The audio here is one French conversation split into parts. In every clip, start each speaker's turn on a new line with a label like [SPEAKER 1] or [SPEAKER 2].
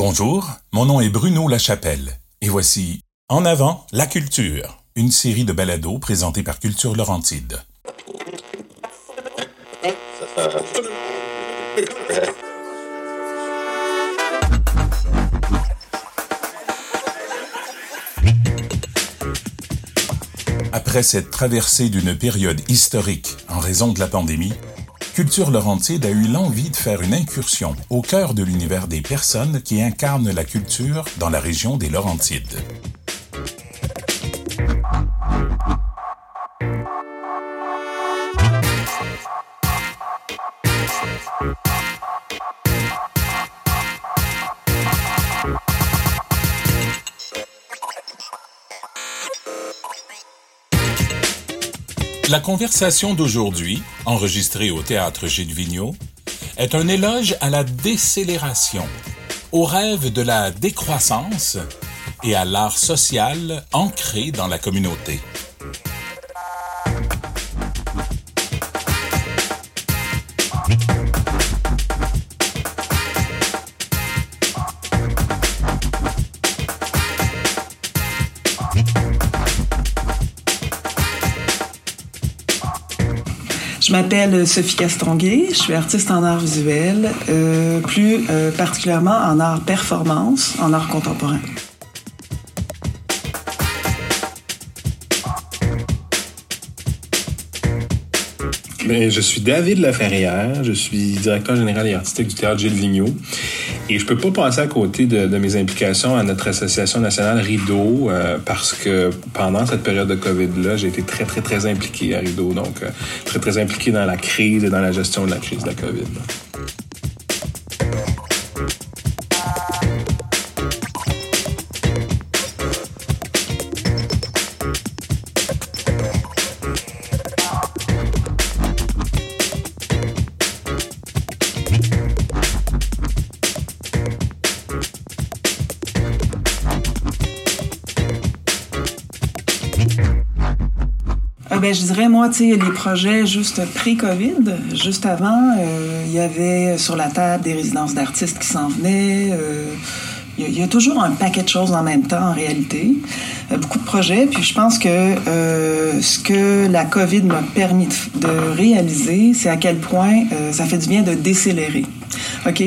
[SPEAKER 1] Bonjour, mon nom est Bruno Lachapelle et voici En avant la culture, une série de balados présentés par Culture Laurentide. Après cette traversée d'une période historique en raison de la pandémie, Culture Laurentide a eu l'envie de faire une incursion au cœur de l'univers des personnes qui incarnent la culture dans la région des Laurentides. La conversation d'aujourd'hui, enregistrée au théâtre Gilles Vigneault, est un éloge à la décélération, au rêve de la décroissance et à l'art social ancré dans la communauté.
[SPEAKER 2] M'appelle Sophie Castonguay, je suis artiste en art visuel, euh, plus euh, particulièrement en art performance, en art contemporain.
[SPEAKER 3] Ben, je suis David Laferrière, je suis directeur général et artistique du théâtre Gilles Vigneault. Et je peux pas passer à côté de, mes implications à notre association nationale Rideau euh, parce que pendant cette période de COVID-là, j'ai été très, très, très impliqué à Rideau. Donc, euh, très, très impliqué dans la crise et dans la gestion de la crise de la COVID.
[SPEAKER 2] Je dirais, moi, tu sais, les projets juste pré-COVID, juste avant, euh, il y avait sur la table des résidences d'artistes qui s'en venaient. Euh, il y, a toujours un paquet de choses en même temps, en réalité. Euh, beaucoup de projets. Puis je pense que ce que la COVID m'a permis de, réaliser, c'est à quel point ça fait du bien de décélérer. OK?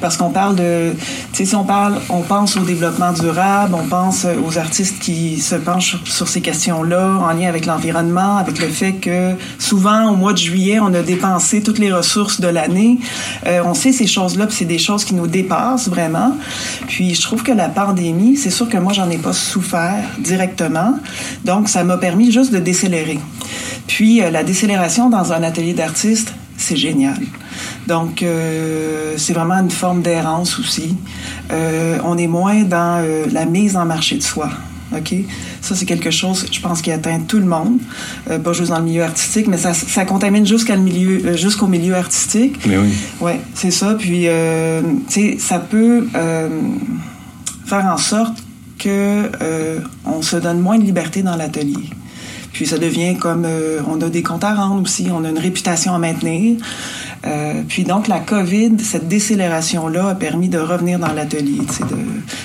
[SPEAKER 2] Parce qu'on parle de. Tu sais, si on parle, on pense au développement durable, on pense aux artistes qui se penchent sur, ces questions-là en lien avec l'environnement, avec le fait que souvent, au mois de juillet, on a dépensé toutes les ressources de l'année. Euh, on sait ces choses-là, puis c'est des choses qui nous dépassent vraiment. Puis je trouve que la pandémie, c'est sûr que moi, j'en ai pas souffert directement. Donc, ça m'a permis juste de décélérer. Puis, euh, la décélération dans un atelier d'artiste, c'est génial. Donc, euh, c'est vraiment une forme d'errance aussi. Euh, on est moins dans euh, la mise en marché de soi. OK? Ça, c'est quelque chose, je pense, qui atteint tout le monde, pas juste dans le milieu artistique, mais ça, ça contamine jusqu'au milieu, jusqu'au milieu artistique.
[SPEAKER 3] Mais oui.
[SPEAKER 2] Oui, c'est ça. Puis, tu sais, ça peut faire en sorte que on se donne moins de liberté dans l'atelier. Puis ça devient comme on a des comptes à rendre aussi, on a une réputation à maintenir. Euh, puis donc la COVID, cette décélération-là a permis de revenir dans l'atelier.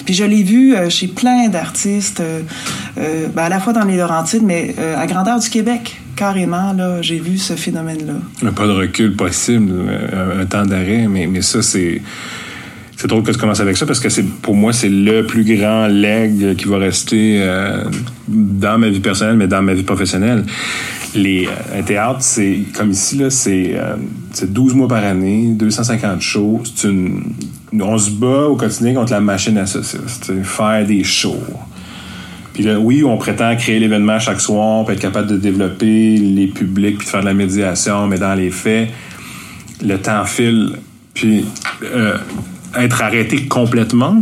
[SPEAKER 2] Puis je l'ai vu euh, chez plein d'artistes, euh, ben, à la fois dans les Laurentides, mais à grandeur du Québec. Carrément, là, j'ai vu ce phénomène-là.
[SPEAKER 3] Pas de recul possible, un temps d'arrêt, mais, mais ça, c'est c'est drôle que tu commences avec ça parce que c'est pour moi c'est le plus grand leg qui va rester dans ma vie personnelle mais dans ma vie professionnelle les, euh, un théâtre, c'est comme ici, là, c'est, euh, 12 mois par année, 250 shows. On se bat au quotidien contre la machine à saucisses, faire des shows. Puis là, oui, on prétend créer l'événement chaque soir, puis être capable de développer les publics, puis de faire de la médiation, mais dans les faits, le temps file. Puis euh, être arrêté complètement,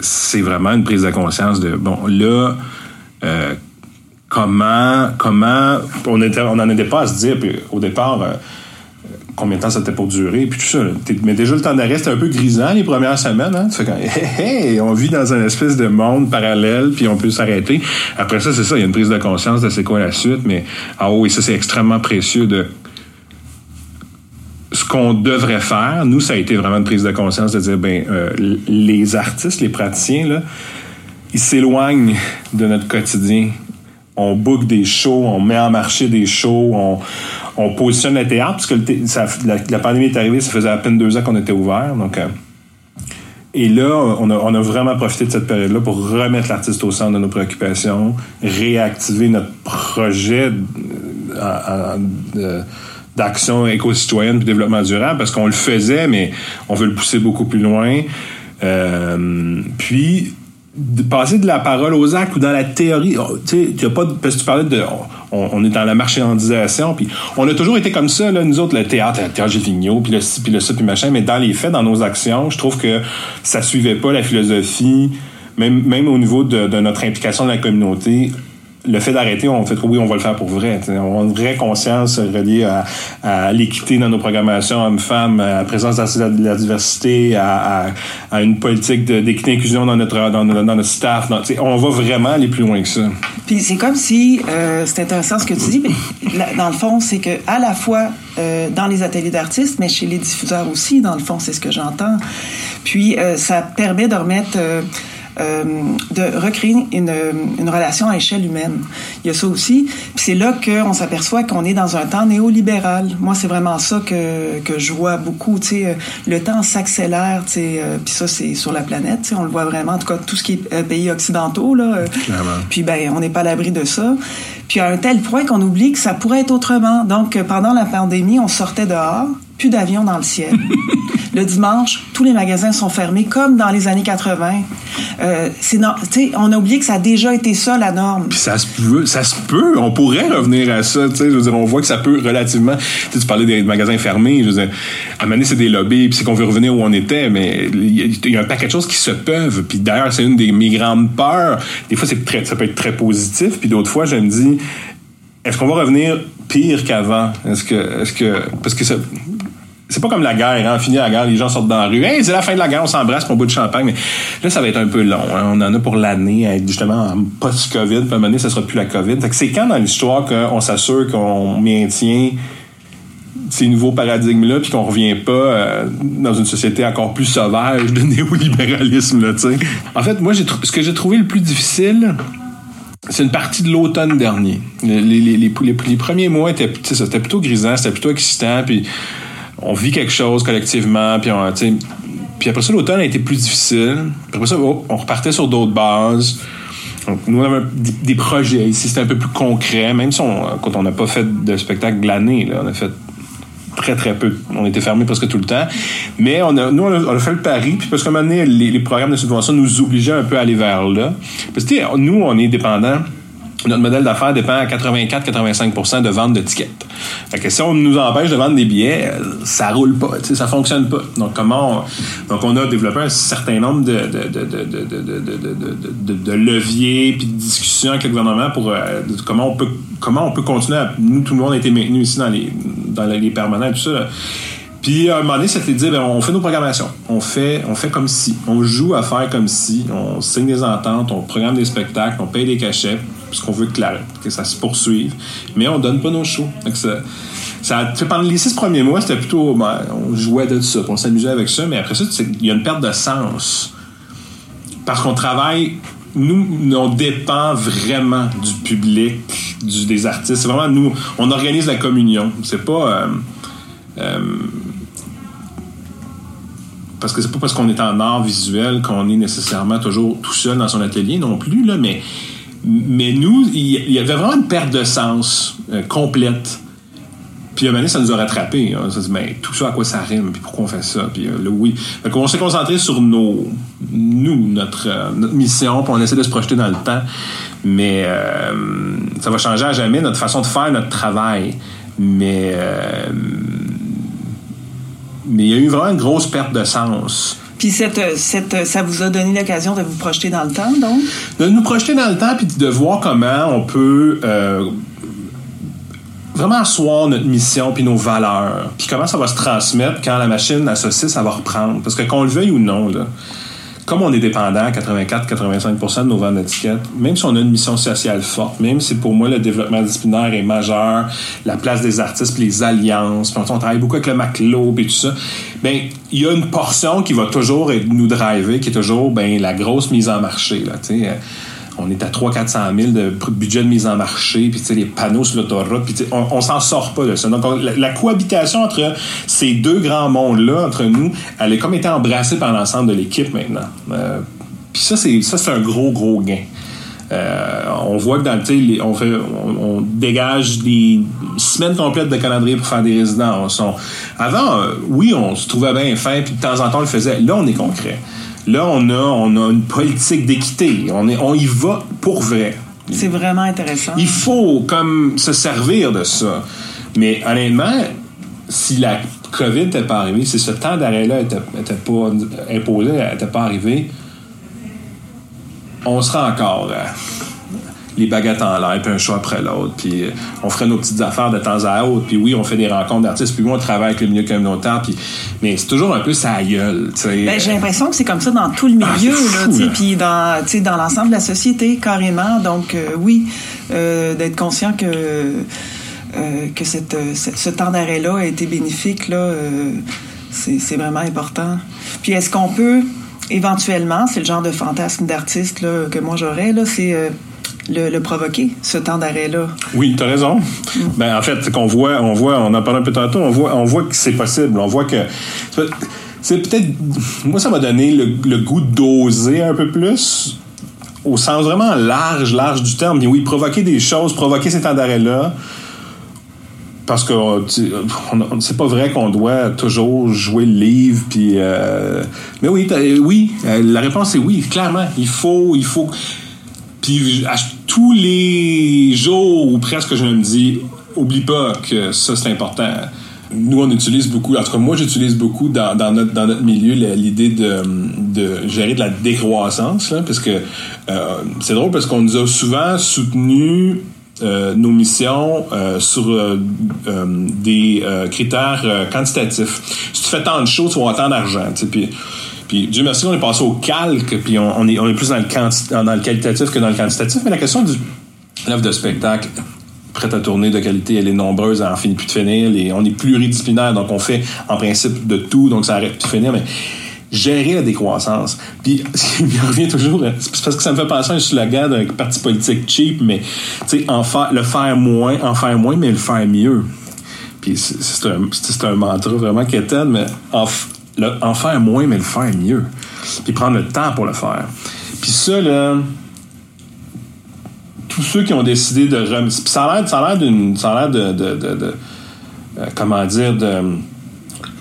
[SPEAKER 3] c'est vraiment une prise de conscience de, bon, là, euh, comment, comment, on, était, on en était pas à se dire, puis au départ, euh, combien de temps ça était pour durer, puis tout ça. Mais déjà, le temps d'arrêt, c'était un peu grisant les premières semaines. Hein? Tu fais hey, on vit dans un espèce de monde parallèle, puis on peut s'arrêter. Après ça, c'est ça, il y a une prise de conscience de c'est quoi la suite, mais ah oui, ça, c'est extrêmement précieux de qu'on devrait faire, nous, ça a été vraiment une prise de conscience de dire, ben, euh, les artistes, les praticiens, ils s'éloignent de notre quotidien. On book des shows, on met en marché des shows, on, on positionne le théâtre, parce que la, pandémie est arrivée, ça faisait à peine deux ans qu'on était ouvert. Donc, euh, et là, on a, on a, vraiment profité de cette période-là pour remettre l'artiste au centre de nos préoccupations, réactiver notre projet d'action éco-citoyenne et développement durable, parce qu'on le faisait, mais on veut le pousser beaucoup plus loin. Euh, puis, de passer de la parole aux actes ou dans la théorie. Oh, tu sais, pas parce que tu parlais de. On, est dans la marchandisation, puis on a toujours été comme ça, là, nous autres, le théâtre, le théâtre Vigneault, puis le ci, puis le ça, puis machin, mais dans les faits, dans nos actions, je trouve que ça suivait pas la philosophie, même, même au niveau de, de notre implication dans la communauté le fait d'arrêter, on fait oui, on va le faire pour vrai. On a une vraie conscience reliée à, l'équité dans nos programmations hommes-femmes, à la présence de la, diversité, à, une politique d'équité d'inclusion dans notre, dans, notre staff. on va vraiment aller plus loin que ça.
[SPEAKER 2] Puis c'est comme si, euh, c'est intéressant ce que tu dis, mais dans le fond, c'est que à la fois euh, dans les ateliers d'artistes, mais chez les diffuseurs aussi, dans le fond, c'est ce que j'entends. Puis euh, ça permet de remettre euh, de recréer une, une, relation à échelle humaine. Il y a ça aussi. Puis c'est là qu'on s'aperçoit qu'on est dans un temps néolibéral. Moi, c'est vraiment ça que, que je vois beaucoup. Tu sais, euh, le temps s'accélère. Tu sais, euh, puis ça, c'est sur la planète. Tu sais, on le voit vraiment. En tout cas, tout ce qui est pays occidentaux là. puis ben, on n'est pas à l'abri de ça. Puis à un tel point qu'on oublie que ça pourrait être autrement. Donc, pendant la pandémie, on sortait dehors, plus d'avions dans le ciel. Le dimanche, tous les magasins sont fermés, comme dans les années 80. Euh, c'est on a oublié que ça a déjà été ça, la norme.
[SPEAKER 3] Puis ça se peut, ça se peut. On pourrait revenir à ça. Je veux dire, on voit que ça peut relativement... Tu parlais des magasins fermés. Je veux dire, à un c'est des lobbies, puis c'est qu'on veut revenir où on était, mais il y, a un paquet de choses qui se peuvent. Puis d'ailleurs, c'est une des mes grandes peurs. Des fois, c'est très, ça peut être très positif, puis d'autres fois, je me dis, est-ce qu'on va revenir pire qu'avant? Est-ce que, est-ce que, parce que ça, c'est pas comme la guerre, hein, fini la guerre, les gens sortent dans la rue. Hey, c'est la fin de la guerre, on s'embrasse pour un bout de champagne. Mais là, ça va être un peu long. Hein. On en a pour l'année, justement en post-COVID. Puis à un moment donné, ça sera plus la COVID. c'est quand dans l'histoire qu'on s'assure qu'on maintient ces nouveaux paradigmes-là, puis qu'on revient pas euh, dans une société encore plus sauvage de néolibéralisme, là, tu sais? En fait, moi, ce que j'ai trouvé le plus difficile, c'est une partie de l'automne dernier. Les, premiers mois étaient, c'était plutôt grisant, c'était plutôt excitant, puis on vit quelque chose collectivement, puis on, puis après ça, l'automne a été plus difficile. Après ça, oh, on repartait sur d'autres bases. nous, on avait des, projets ici, c'était un peu plus concret, même si quand on n'a pas fait de spectacle l'année, on a fait très, très peu. On était fermé presque tout le temps. Mais nous, on a, fait le pari, puis parce qu'à un moment donné, les, les, programmes de subvention nous obligeaient un peu à aller vers là. Parce que, nous, on est dépendants notre modèle d'affaires dépend à 84-85% de vente de tickets. Fait que si on nous empêche de vendre des billets, ça roule pas, ça fonctionne pas. Donc comment on, donc on a développé un certain nombre de, de, leviers puis de discussions avec le gouvernement pour comment on peut comment on peut continuer à nous tout le monde a été maintenu ici dans les dans les permanents et tout ça. Puis à un moment donné, c'était de dire, ben, on fait nos programmations. On fait, on fait comme si. On joue à faire comme si. On signe des ententes, on programme des spectacles, on paye des cachets parce qu'on veut que, que, ça se poursuive. Mais on donne pas nos shows. ça, pendant les six premiers mois, c'était plutôt. Ben, on jouait de ça, on s'amusait avec ça, mais après ça, il y a une perte de sens. Parce qu'on travaille. Nous, on dépend vraiment du public, des artistes. C'est vraiment nous. On organise la communion. C'est pas. Euh, euh, parce que c'est pas parce qu'on est en art visuel qu'on est nécessairement toujours tout seul dans son atelier non plus, là, mais mais nous, il y avait vraiment une perte de sens euh, complète. Puis à un moment donné, ça nous a rattrapés. On s'est dit, mais tout ça, à quoi ça rime? Puis pourquoi on fait ça? Puis euh, là, oui. Fait on s'est concentré sur nos, nous, notre, euh, notre mission, puis on essaie de se projeter dans le temps. Mais ça va changer à jamais notre façon de faire notre travail. Mais, mais il y a eu vraiment une grosse perte de sens.
[SPEAKER 2] Puis cette, cette, ça vous a donné l'occasion de vous projeter dans le temps, donc?
[SPEAKER 3] De nous projeter dans le temps, puis de voir comment on peut euh, vraiment asseoir notre mission puis nos valeurs. Puis comment ça va se transmettre quand la machine à saucisse, ça va reprendre. Parce que qu'on le veuille ou non, là, comme on est dépendant, 84-85% de nos ventes d'étiquettes, même si on a une mission sociale forte, même si pour moi le développement disciplinaire est majeur, la place des artistes, puis les alliances, puis on travaille beaucoup avec le MacLo, et tout ça, ben il y a une portion qui va toujours nous driver, qui est toujours ben la grosse mise en marché, là, sais on est à 300-400 000 de budget de mise en marché, puis les panneaux sur l'autoroute, puis on, s'en sort pas de ça. Donc, la, cohabitation entre ces deux grands mondes-là, entre nous, elle est comme été embrassée par l'ensemble de l'équipe maintenant. Euh, puis ça, c'est un gros, gros gain. Euh, on voit que dans le on, on, dégage des semaines complètes de calendrier pour faire des résidences. avant, euh, oui, on se trouvait bien fin, puis de temps en temps, on le faisait. Là, on est concret. Là, on a, on a une politique d'équité. On, est, on y va pour vrai.
[SPEAKER 2] C'est vraiment intéressant.
[SPEAKER 3] Il faut comme se servir de ça. Mais honnêtement, si la COVID n'était pas arrivée, si ce temps d'arrêt-là n'était pas imposé, n'était pas arrivé, on serait encore euh, les baguettes en l'air, puis un choix après l'autre, puis euh, on ferait nos petites affaires de temps à autre, puis oui, on fait des rencontres d'artistes, puis oui, on travaille avec le milieu communautaire, puis mais c'est toujours un peu sa gueule.
[SPEAKER 2] Ben, j'ai l'impression que c'est comme ça dans tout le ah, milieu, là, puis dans, dans l'ensemble de la société, carrément. Donc, euh, oui, euh, d'être conscient que, que cette, ce temps d'arrêt-là a été bénéfique, là, c'est vraiment important. Puis est-ce qu'on peut éventuellement, c'est le genre de fantasme d'artiste que moi j'aurais, là, c'est le, provoquer, ce temps d'arrêt-là.
[SPEAKER 3] Oui, tu as raison. Mm. Ben, en fait, qu'on voit, on voit, on en parle un peu tantôt, on voit, on voit que c'est possible. On voit que. C'est peut-être. Moi, ça m'a donné le, goût d'oser un peu plus, au sens vraiment large, large du terme. Mais oui, provoquer des choses, provoquer ces temps d'arrêt-là parce que c'est pas vrai qu'on doit toujours jouer le livre puis euh, mais oui oui euh, la réponse est oui clairement il faut il faut puis tous les jours ou presque, je me dis, oublie pas que ça, c'est important. Nous, on utilise beaucoup, en tout cas, moi, j'utilise beaucoup dans, notre, dans notre milieu l'idée de, de, gérer de la décroissance, parce que euh, c'est drôle parce qu'on nous a souvent soutenu euh, nos missions euh, sur des critères quantitatifs. Si tu fais tant de choses, tu vas autant d'argent. Puis puis Dieu merci, on est passé au calque, puis on, est, on est plus dans le, dans le qualitatif que dans le quantitatif. Mais la question du l'œuvre de spectacle prête à tourner de qualité, elle est nombreuse, elle en finit plus de finir. Et on est pluridisciplinaire, donc on fait en principe de tout, donc ça arrête plus de finir. Mais gérer la décroissance. Puis, il revient toujours, c'est parce que ça me fait penser à un slogan d'un parti politique cheap, mais tu sais, le faire moins, en faire moins, mais le faire mieux. Puis c'est un, un mantra vraiment quétaine, mais en faire moins, mais le faire mieux. Puis prendre le temps pour le faire. Puis ça, là, tous ceux qui ont décidé de remettre. ça a l'air d'une. Ça a de. euh, comment dire,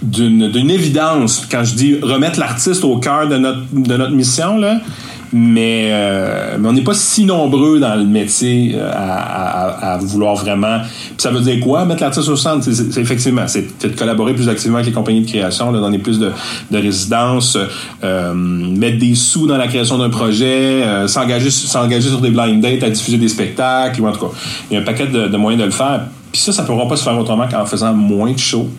[SPEAKER 3] d'une évidence quand je dis remettre l'artiste au cœur de notre, de notre mission là mais, euh, mais on n'est pas si nombreux dans le métier euh, à, à, vouloir vraiment. Puis ça veut dire quoi Mettre l'artiste au centre, c'est effectivement, c'est de collaborer plus activement avec les compagnies de création, là, donner plus de, de résidences, euh, mettre des sous dans la création d'un projet, euh, s'engager s'engager sur des blind dates, à diffuser des spectacles, ou en tout cas, il y a un paquet de, de moyens de le faire. Puis ça, ça ne pourra pas se faire autrement qu'en faisant moins de shows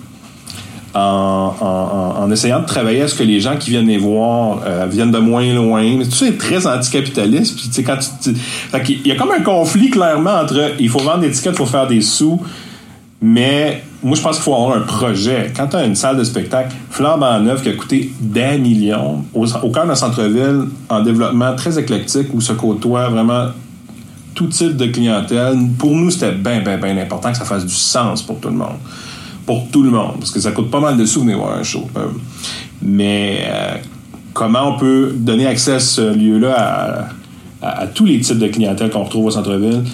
[SPEAKER 3] en, essayant de travailler à ce que les gens qui viennent les voir euh, viennent de moins loin. Tout ça est très anticapitaliste. Puis, tu quand il y a comme un conflit clairement entre il faut vendre des tickets, il faut faire des sous. Mais moi, je pense qu'il faut avoir un projet. Quand tu as une salle de spectacle flambant neuf qui a coûté des millions, au, au cœur d'un centre-ville, en développement très éclectique, où se côtoie vraiment tout type de clientèle, pour nous, c'était bien, bien, bien important que ça fasse du sens pour tout le monde pour tout le monde, parce que ça coûte pas mal de sous venir voir un show. Euh, mais euh, comment on peut donner accès à ce lieu-là à, tous les types de clientèle qu'on retrouve au centre-ville?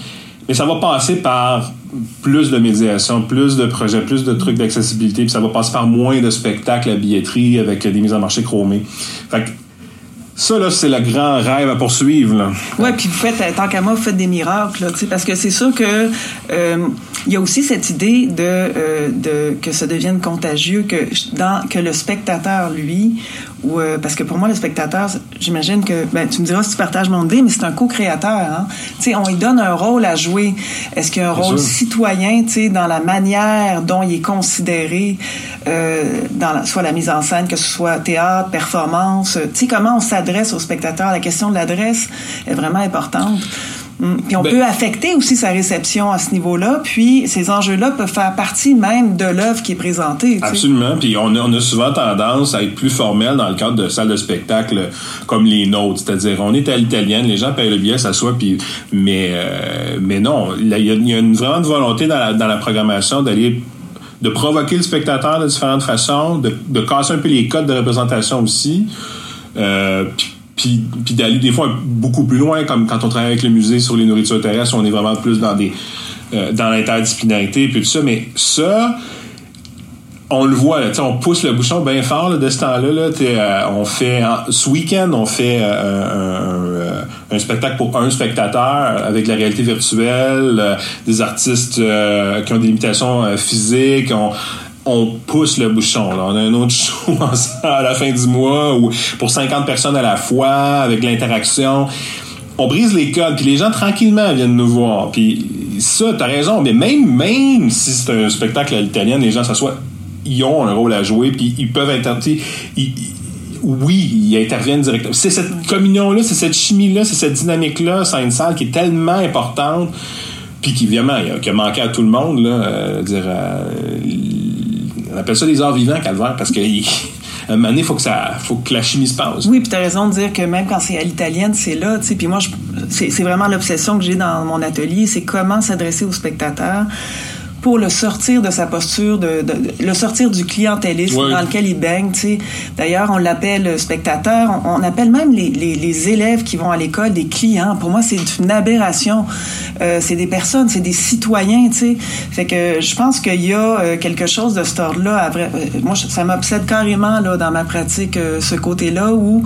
[SPEAKER 3] Mais ça va passer par plus de médiation, plus de projets, plus de trucs d'accessibilité, puis ça va passer par moins de spectacles à billetterie avec des mises en marché chromées. Fait que ça, là, c'est le grand rêve à poursuivre.
[SPEAKER 2] Oui, puis vous faites, tant qu'à moi, vous faites des miracles, là, parce que c'est sûr que il y a aussi cette idée de, euh, de que ça devienne contagieux, que dans que le spectateur lui ou euh, parce que pour moi le spectateur, j'imagine que ben tu me diras si tu partages mon idée, mais c'est un co-créateur. Hein? Tu sais, on lui donne un rôle à jouer. Est-ce qu'il y a un rôle citoyen, tu sais, dans la manière dont il est considéré euh, dans la, soit la mise en scène, que ce soit théâtre, performance, tu sais comment on s'adresse au spectateur? La question de l'adresse est vraiment importante. Mm. Puis on ben peut affecter aussi sa réception à ce niveau-là. Puis ces enjeux-là peuvent faire partie même de l'œuvre qui est présentée.
[SPEAKER 3] Absolument. Puis on a, on a, souvent tendance à être plus formel dans le cadre de salles de spectacle comme les nôtres. C'est-à-dire, on est à l'italienne, les gens payent le billet, s'assoient, puis mais euh, mais non, il y, a, une vraiment une volonté dans la, dans la programmation d'aller de provoquer le spectateur de différentes façons, de, de casser un peu les codes de représentation aussi. Euh, puis puis, puis d'aller des fois beaucoup plus loin, comme quand on travaille avec le musée sur les nourritures terrestres, on est vraiment plus dans des euh, dans l'interdisciplinarité et tout ça. Mais ça, on le voit, on pousse le bouchon bien fort de ce temps-là. Là, euh, on fait ce week-end, on fait euh, un, spectacle pour un spectateur avec la réalité virtuelle, des artistes qui ont des limitations physiques. On pousse le bouchon. Là. On a un autre show à la fin du mois ou pour 50 personnes à la fois avec l'interaction. On brise les codes, puis les gens tranquillement viennent nous voir. Puis ça, t'as raison, mais même, même si c'est un spectacle à l'italienne, les gens s'assoient, ils ont un rôle à jouer, puis ils peuvent intervenir. oui, ils interviennent directement. C'est cette communion-là, c'est cette chimie-là, c'est cette dynamique-là, c'est une salle qui est tellement importante, puis qui, évidemment, qui a manqué à tout le monde, là, euh, on appelle ça des arts vivants, Calvaire, parce que un moment donné, faut que faut que la chimie se passe.
[SPEAKER 2] Oui, puis tu as raison de dire que même quand c'est à l'italienne, c'est là. Puis moi, c'est vraiment l'obsession que j'ai dans mon atelier, c'est comment s'adresser aux spectateurs pour le sortir de sa posture, de, le sortir du clientélisme dans lequel il baigne. D'ailleurs, on l'appelle spectateur. On, appelle même les, les, les, élèves qui vont à l'école des clients. Pour moi, c'est une aberration. Euh, c'est des personnes, c'est des citoyens. sais. Fait que je pense qu'il y a euh, quelque chose de cet ordre-là. Euh, moi, ça m'obsède carrément là, dans ma pratique, euh, ce côté-là, où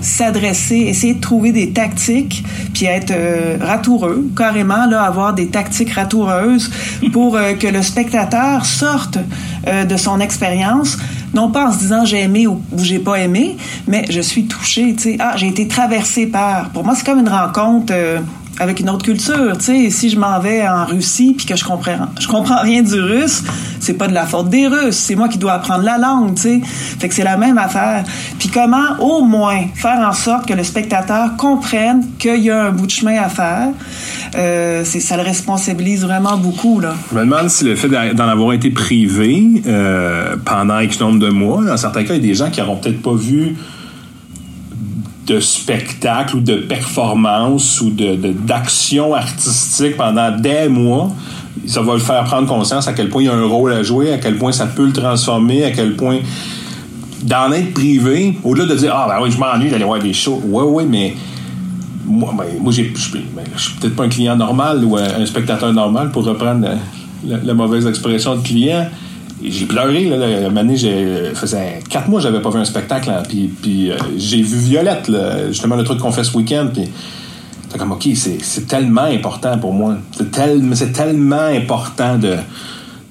[SPEAKER 2] s'adresser, essayer de trouver des tactiques, puis être ratoureux, carrément, là, avoir des tactiques ratoureuses pour euh, que le spectateur sorte euh, de son expérience, non pas en se disant j'ai aimé ou, j'ai pas aimé, mais je suis touché, tu sais, ah, j'ai été traversé par. Pour moi, c'est comme une rencontre. Euh, avec une autre culture, tu sais, si je m'en vais en Russie puis que je comprends je comprends rien du russe, c'est pas de la faute des Russes, c'est moi qui dois apprendre la langue, tu sais. Fait que c'est la même affaire. Puis comment au moins faire en sorte que le spectateur comprenne qu'il y a un bout de chemin à faire. Euh, ça le responsabilise vraiment beaucoup là.
[SPEAKER 3] Je me demande si le fait d'en avoir été privé euh, pendant X nombre de mois, dans certains cas, il y a des gens qui n'auront peut-être pas vu de spectacle ou de performance ou de, d'action artistique pendant des mois, ça va le faire prendre conscience à quel point il y a un rôle à jouer, à quel point ça peut le transformer, à quel point d'en être privé, au-delà de dire Ah ben oui, je m'ennuie d'aller voir des shows. Ouais, ouais, mais moi, ben, moi je, ben, suis peut-être pas un client normal ou un spectateur normal pour reprendre la mauvaise expression de client j'ai pleuré là, la année j'ai faisait quatre mois que j'avais pas vu un spectacle puis, puis euh, j'ai vu Violette justement le truc qu'on fait ce week-end puis comme ok c'est tellement important pour moi. C'est c'est tellement important de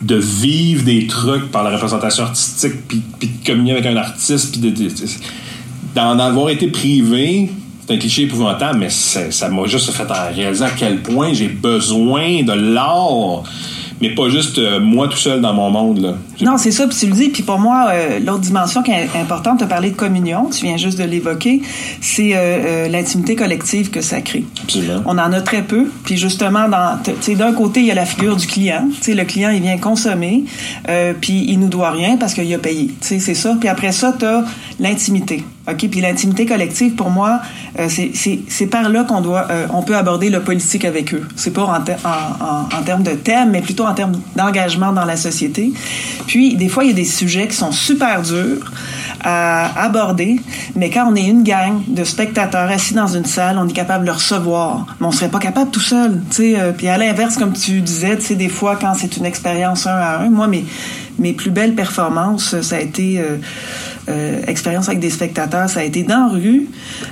[SPEAKER 3] de vivre des trucs par la représentation artistique puis, de communier avec un artiste puis de, d'en avoir été privé c'est un cliché épouvantable mais ça m'a juste fait réaliser à quel point j'ai besoin de l'art mais pas juste euh, moi tout seul dans mon monde.
[SPEAKER 2] Non, c'est ça, puis tu le dis. Puis pour moi, euh, l'autre dimension qui est importante, tu as parlé de communion, tu viens juste de l'évoquer, c'est euh, l'intimité collective que ça crée.
[SPEAKER 3] Absolument.
[SPEAKER 2] On en a très peu. Puis justement, d'un côté, il y a la figure du client. sais, le client, il vient consommer, puis il nous doit rien parce qu'il a payé. C'est ça. Puis après ça, tu as l'intimité. OK? Puis l'intimité collective, pour moi, euh, c'est par là qu'on doit, euh, on peut aborder le politique avec eux. C'est pas en, en, en, termes de thème, mais plutôt en termes d'engagement dans la société. Puis, des fois, il y a des sujets qui sont super durs à aborder, mais quand on est une gang de spectateurs assis dans une salle, on est capable de recevoir. Mais on serait pas capable tout seul, tu sais. Euh, puis à l'inverse, comme tu disais, tu des fois, quand c'est une expérience un à un, moi, mes, mes plus belles performances, ça a été euh, expérience avec des spectateurs, ça a été dans la rue,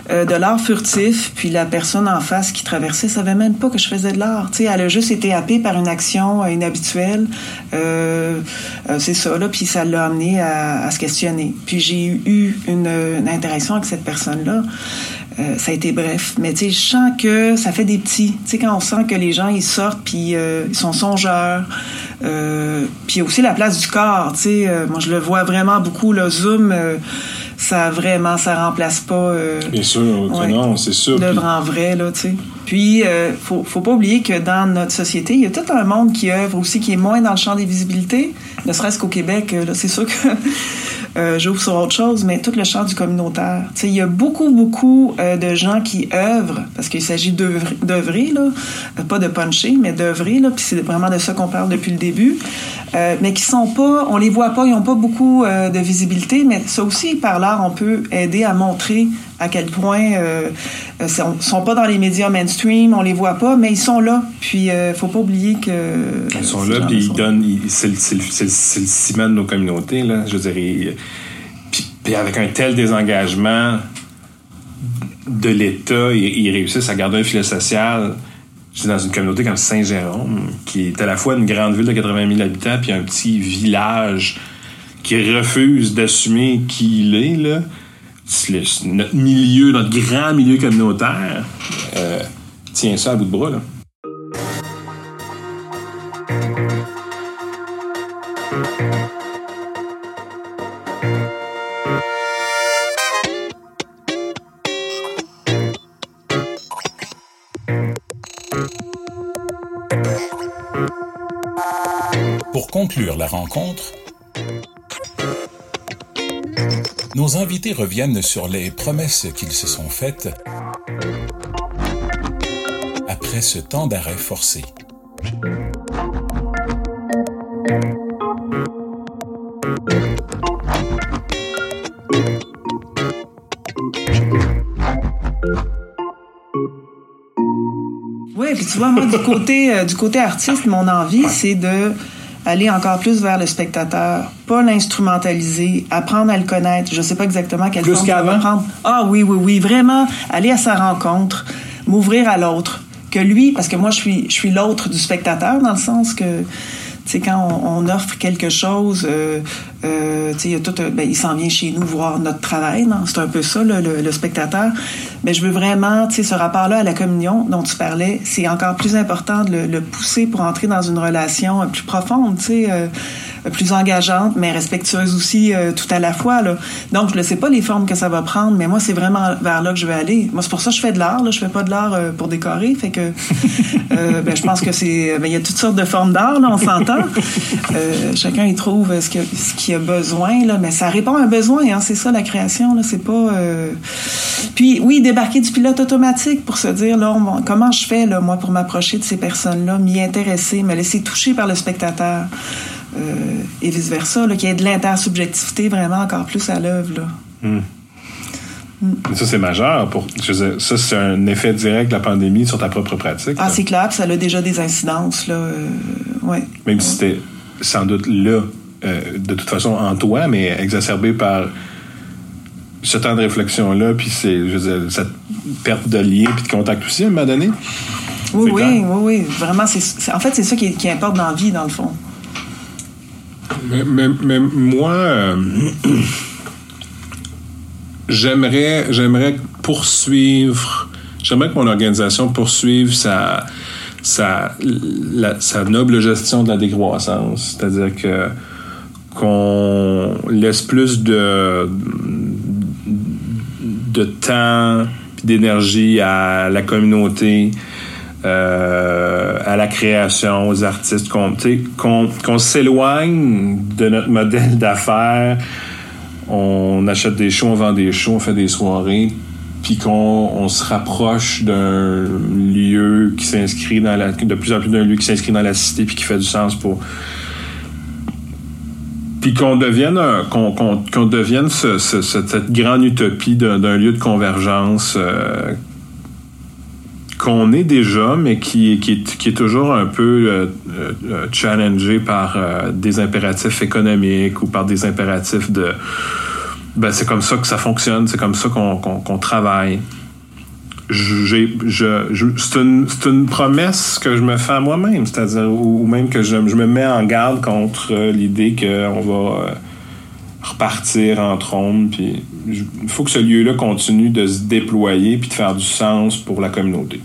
[SPEAKER 2] euh, de l'art furtif, puis la personne en face qui traversait savait même pas que je faisais de l'art. Tu sais, elle a juste été happée par une action inhabituelle. c'est ça, là, puis ça l'a amené à, se questionner. Puis j'ai eu une, une interaction avec cette personne-là. Euh, ça a été bref. Mais tu sais, je sens que ça fait des petits. Tu sais, quand on sent que les gens, ils sortent, puis euh, ils sont songeurs. Euh, puis aussi la place du corps, tu sais. moi, je le vois vraiment beaucoup, le Zoom, ça vraiment, ça remplace pas...
[SPEAKER 3] Bien sûr, non, c'est sûr.
[SPEAKER 2] L'œuvre en vrai, là, tu sais. Puis, faut, faut pas oublier que dans notre société, il y a tout un monde qui œuvre aussi, qui est moins dans le champ des visibilités, ne serait-ce qu'au Québec. Là, c'est sûr que euh, j'ouvre sur autre chose, mais tout le champ du communautaire. Il y a beaucoup, beaucoup euh, de gens qui œuvrent, parce qu'il s'agit d'œuvrer, là, euh, pas de puncher, mais d'œuvrer, puis c'est vraiment de ça qu'on parle depuis le début, mais qui sont pas, on les voit pas, ils ont pas beaucoup de visibilité, mais ça aussi, par l'art, on peut aider à montrer à quel point euh, euh sont pas dans les médias mainstream, on les voit pas, mais ils sont là. Puis euh, faut pas oublier que
[SPEAKER 3] ils sont là, puis ils donnent, c'est le, ciment de nos communautés là. Je dirais, puis, avec un tel désengagement de l'État, ils, réussissent à garder un filet social. Je dans une communauté comme Saint-Jérôme, qui est à la fois une grande ville de 80 000 habitants, puis un petit village qui refuse d'assumer qui il est, là notre milieu, notre grand milieu communautaire, euh, tient ça à bout de bras. Là.
[SPEAKER 1] Conclure la rencontre, nos invités reviennent sur les promesses qu'ils se sont faites après ce temps d'arrêt forcé.
[SPEAKER 2] Oui, puis tu vois, moi, du côté, euh, du côté artiste, mon envie, c'est de aller encore plus vers le spectateur, pas l'instrumentaliser, apprendre à le connaître. Je sais pas exactement quelle
[SPEAKER 3] plus qu'avant?
[SPEAKER 2] Ah oui, oui, oui, vraiment aller à sa rencontre, m'ouvrir à l'autre, que lui, parce que moi je suis, je suis l'autre du spectateur dans le sens que c'est quand on, offre quelque chose, euh, euh, il, y a tout, ben, il s'en vient chez nous voir notre travail. C'est un peu ça, le, le, spectateur. Mais je veux vraiment, ce rapport-là à la communion dont tu parlais, c'est encore plus important de le, le, pousser pour entrer dans une relation plus profonde. Euh, plus engageante, mais respectueuse aussi euh, tout à la fois. Là. Donc, je ne sais pas les formes que ça va prendre, mais moi, c'est vraiment vers là que je vais aller. Moi, c'est pour ça que je fais de l'art. Là. Je fais pas de l'art euh, pour décorer. Fait que euh, ben, je pense que c'est. Ben, il y a toutes sortes de formes d'art, là, on s'entend. chacun y trouve ce qu'il ce a besoin, là, mais ça répond à un besoin. Hein, c'est ça la création. Là, c'est pas. Puis oui, débarquer du pilote automatique pour se dire là, comment je fais là, moi pour m'approcher de ces personnes-là, m'y intéresser, me laisser toucher par le spectateur. Euh, et vice-versa, qu'il y ait de l'intersubjectivité vraiment encore plus à l'œuvre.
[SPEAKER 3] Hmm. Hmm. Ça, c'est majeur. Pour, ça, c'est un effet direct de la pandémie sur ta propre pratique.
[SPEAKER 2] Ah, c'est clair, ça a déjà des incidences. Là, euh, ouais.
[SPEAKER 3] Même si c'était sans doute là, euh, de toute façon, en toi, mais exacerbé par ce temps de réflexion-là, puis cette perte de lien, puis de contact aussi, à un moment donné.
[SPEAKER 2] Oui, oui, oui, oui, Vraiment, c'est, en fait, c'est ça qui, qui importe dans la vie, dans le fond.
[SPEAKER 3] Mais, moi, euh, j'aimerais, j'aimerais poursuivre, j'aimerais que mon organisation poursuive sa, sa, sa noble gestion de la décroissance. C'est-à-dire que qu'on laisse plus de, de temps d'énergie à la communauté, euh, à la création, aux artistes, qu'on s'éloigne de notre modèle d'affaires. On achète des shows, on vend des shows, on fait des soirées, puis qu'on se rapproche d'un lieu qui s'inscrit dans la, de plus en plus d'un lieu qui s'inscrit dans la cité puis qui fait du sens pour puis qu'on devienne qu'on devienne cette grande utopie d'un lieu de convergence euh, qu'on est déjà, mais qui, est, toujours un peu euh, euh, challengé par euh, des impératifs économiques ou par des impératifs de ben, c'est comme ça que ça fonctionne, c'est comme ça qu'on travaille. C'est une, promesse que je me fais à moi-même, c'est-à-dire, ou, même que je, me mets en garde contre l'idée qu'on va euh, repartir en trône. Puis il faut que ce lieu-là continue de se déployer puis de faire du sens pour la communauté.